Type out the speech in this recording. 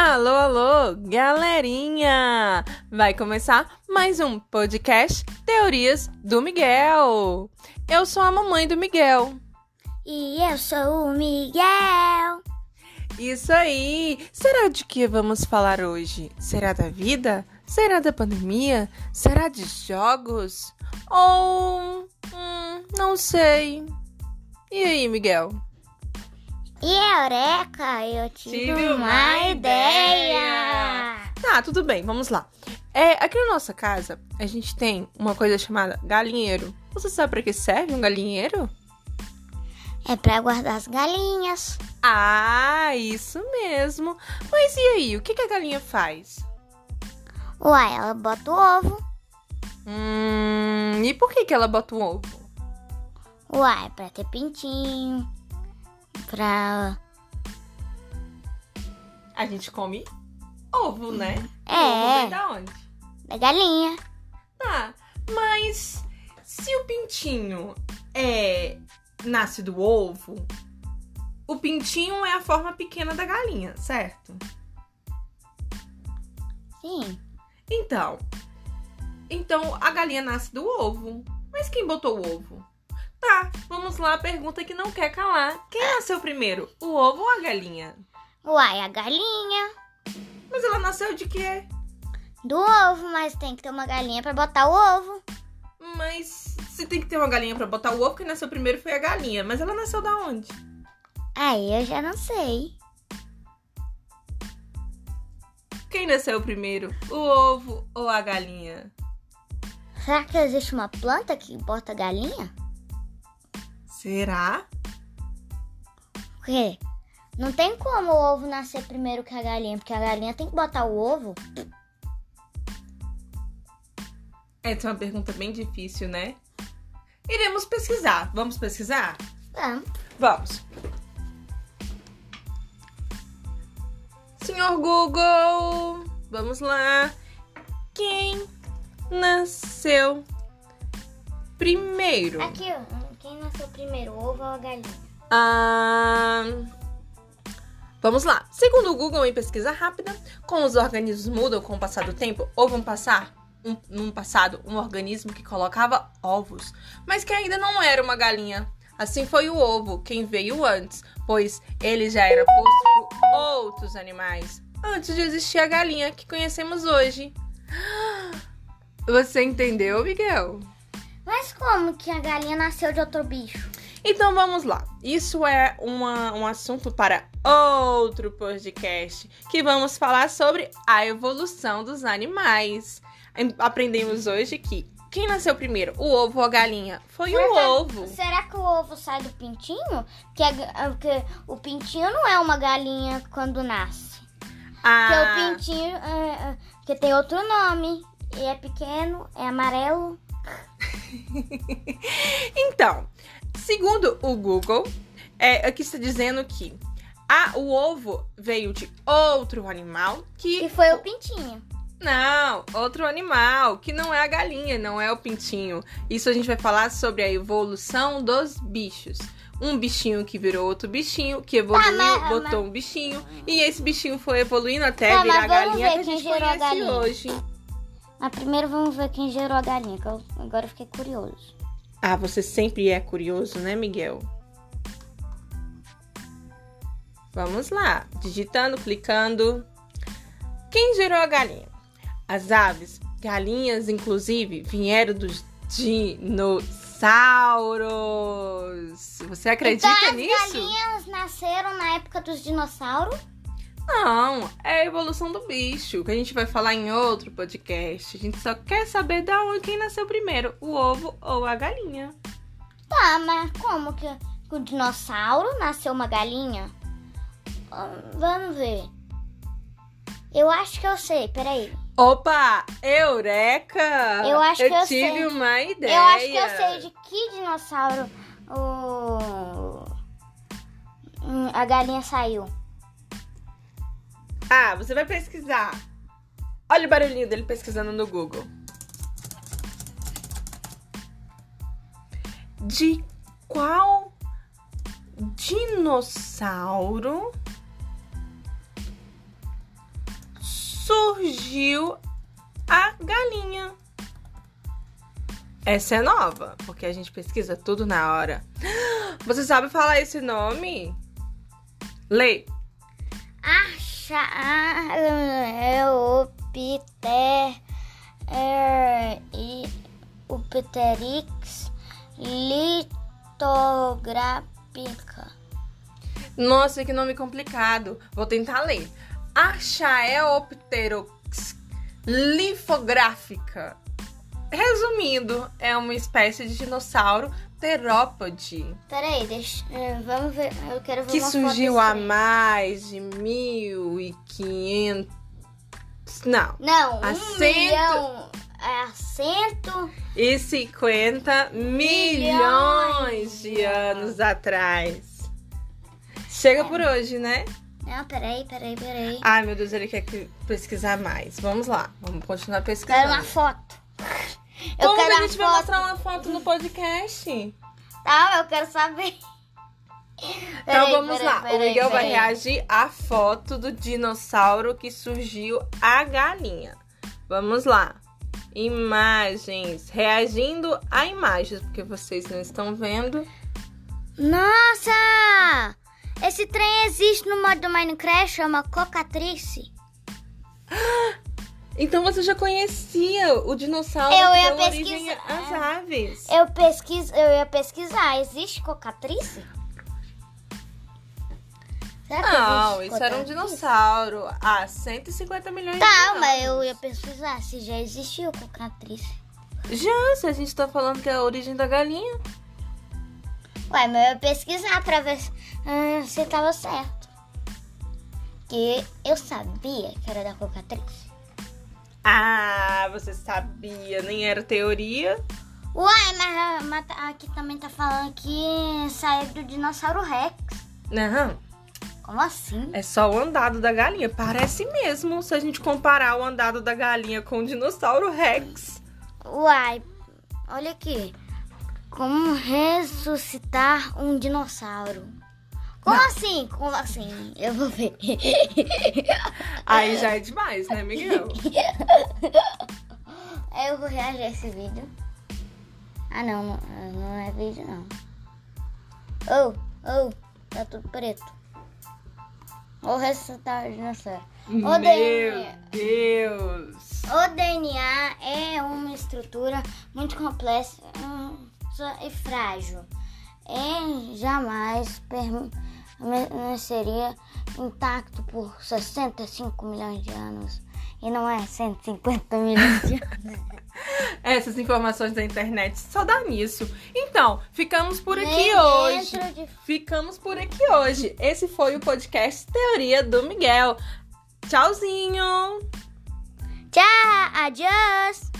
Alô, alô, galerinha! Vai começar mais um podcast Teorias do Miguel. Eu sou a mamãe do Miguel. E eu sou o Miguel. Isso aí! Será de que vamos falar hoje? Será da vida? Será da pandemia? Será de jogos? Ou. Hum, não sei. E aí, Miguel? E Eureka, eu tive, Tive uma, uma ideia. Tá, tudo bem, vamos lá. É, aqui na nossa casa, a gente tem uma coisa chamada galinheiro. Você sabe pra que serve um galinheiro? É pra guardar as galinhas. Ah, isso mesmo. Mas e aí, o que, que a galinha faz? Uai, ela bota o ovo. Hum, e por que, que ela bota o ovo? Uai, pra ter pintinho. Pra. A gente come ovo, né? É. O ovo vem da onde? Da galinha. Tá, mas se o pintinho é nasce do ovo, o pintinho é a forma pequena da galinha, certo? Sim. Então, então a galinha nasce do ovo. Mas quem botou o ovo? Tá, vamos lá a pergunta que não quer calar. Quem nasceu primeiro, o ovo ou a galinha? Uai, a galinha. Mas ela nasceu de quê? Do ovo, mas tem que ter uma galinha pra botar o ovo. Mas se tem que ter uma galinha pra botar o ovo, quem nasceu primeiro foi a galinha. Mas ela nasceu da onde? Aí eu já não sei. Quem nasceu primeiro, o ovo ou a galinha? Será que existe uma planta que bota galinha? Será? Por quê? Não tem como o ovo nascer primeiro que a galinha, porque a galinha tem que botar o ovo. Essa é uma pergunta bem difícil, né? Iremos pesquisar. Vamos pesquisar? Ah, Vamos. Senhor Google, vamos lá. Quem nasceu primeiro? aqui, ó. Quem nasceu primeiro, ovo ou a galinha? Ah, vamos lá. Segundo o Google, em pesquisa rápida, como os organismos mudam com o passar do tempo, houve um passar, um, num passado, um organismo que colocava ovos, mas que ainda não era uma galinha. Assim foi o ovo, quem veio antes, pois ele já era posto por outros animais, antes de existir a galinha que conhecemos hoje. Você entendeu, Miguel? Mas como que a galinha nasceu de outro bicho? Então vamos lá. Isso é uma, um assunto para outro podcast que vamos falar sobre a evolução dos animais. Em- Aprendemos hoje que quem nasceu primeiro, o ovo ou a galinha? Foi o ovo. Será que o ovo sai do pintinho? Que, a ga- que o pintinho não é uma galinha quando nasce. Porque Ah, o pintinho é, é, que tem outro nome. E é pequeno, é amarelo. então, segundo o Google, é, aqui está dizendo que a, o ovo veio de outro animal que E foi o pintinho. Não, outro animal, que não é a galinha, não é o pintinho. Isso a gente vai falar sobre a evolução dos bichos. Um bichinho que virou outro bichinho, que evoluiu, mas- botou um bichinho, e esse bichinho foi evoluindo até Tá, virar a mas galinha que a gente a conhece galinha. hoje. Mas primeiro vamos ver quem gerou a galinha, que eu, agora eu fiquei curioso. Ah, você sempre é curioso, né, Miguel? Vamos lá, digitando, clicando. Quem gerou a galinha? As aves, galinhas, inclusive, vieram dos dinossauros. Você acredita então, as nisso? galinhas nasceram na época dos dinossauros? Não, é a evolução do bicho, que a gente vai falar em outro podcast. A gente só quer saber da onde quem nasceu primeiro, o ovo ou a galinha. Tá, mas como que o dinossauro nasceu uma galinha? Hum, Vamos ver. Eu acho que eu sei, peraí. Opa! Eureka! Eu acho que eu tive sei. uma ideia. Eu acho que eu sei de que dinossauro o... hum, a galinha saiu. Ah, você vai pesquisar. Olha o barulhinho dele pesquisando no Google. De qual dinossauro surgiu a galinha? Essa é nova, porque a gente pesquisa tudo na hora. Você sabe falar esse nome? Lê. É o Peter e o Pterix litográfica. Nossa, que nome complicado. Vou tentar ler. Achaeopterox lifográfica. Resumindo, é uma espécie de dinossauro terópode. Peraí, deixa, é, vamos ver. Eu quero ver que uma surgiu há mais de 1500. Não. Não, há um cento- milhão. É cento. E 50 milhões de anos atrás. Chega por hoje, né? Não, peraí, peraí, peraí. Ai, meu Deus, ele quer que- pesquisar mais. Vamos lá, vamos continuar Quero pesquisando. uma foto. Eu Como que quero a gente vai mostrar uma foto no podcast? Tá, eu quero saber. Então Peraí, vamos peraí, lá. o peraí, Miguel vai reagir à foto do dinossauro que surgiu a galinha. Vamos lá. Imagens. Reagindo a imagens, porque vocês não estão vendo. Nossa! Esse trem existe no modo do Minecraft, chama Cocatrice. Então você já conhecia o dinossauro Eu que ia origem pesquisar. às aves. Eu pesquiso, eu ia pesquisar, existe Cocatrice? Que Não, isso era um dinossauro há 150 milhões de Tá, anos. mas eu ia pesquisar se já existiu Cocatrice. Já, se a gente tá falando que é a origem da galinha. Ué, mas eu ia pesquisar pra ver se, ah, tava certo. Que eu sabia que era da Cocatrice. Ah, você sabia, nem era teoria. Uai, mas, mas tá- aqui também tá falando que saiu do dinossauro Rex. Não, Como assim? é só o andado da galinha. Parece mesmo se a gente comparar o andado da galinha com o dinossauro Rex. Uai, olha aqui. Como ressuscitar um dinossauro? Como Não. assim? Como assim? Eu vou ver. Aí já é demais, né, Miguel? Eu vou reagir a esse vídeo. Ah, não. Não, é vídeo, não. Oh, oh, tá tudo preto. Vou ressuscitar o dinossauro. O Meu DNA, Deus. o DNA é uma estrutura muito complexa hum, e frágil. E jamais permaneceria intacto por 65 milhões de anos. E não é 150 milhões de anos. Essas informações da internet só dá nisso. Então, ficamos por aqui Nem hoje. de- Ficamos por aqui hoje. Esse foi o podcast Teoria do Miguel. Tchauzinho! Tchau, adiós.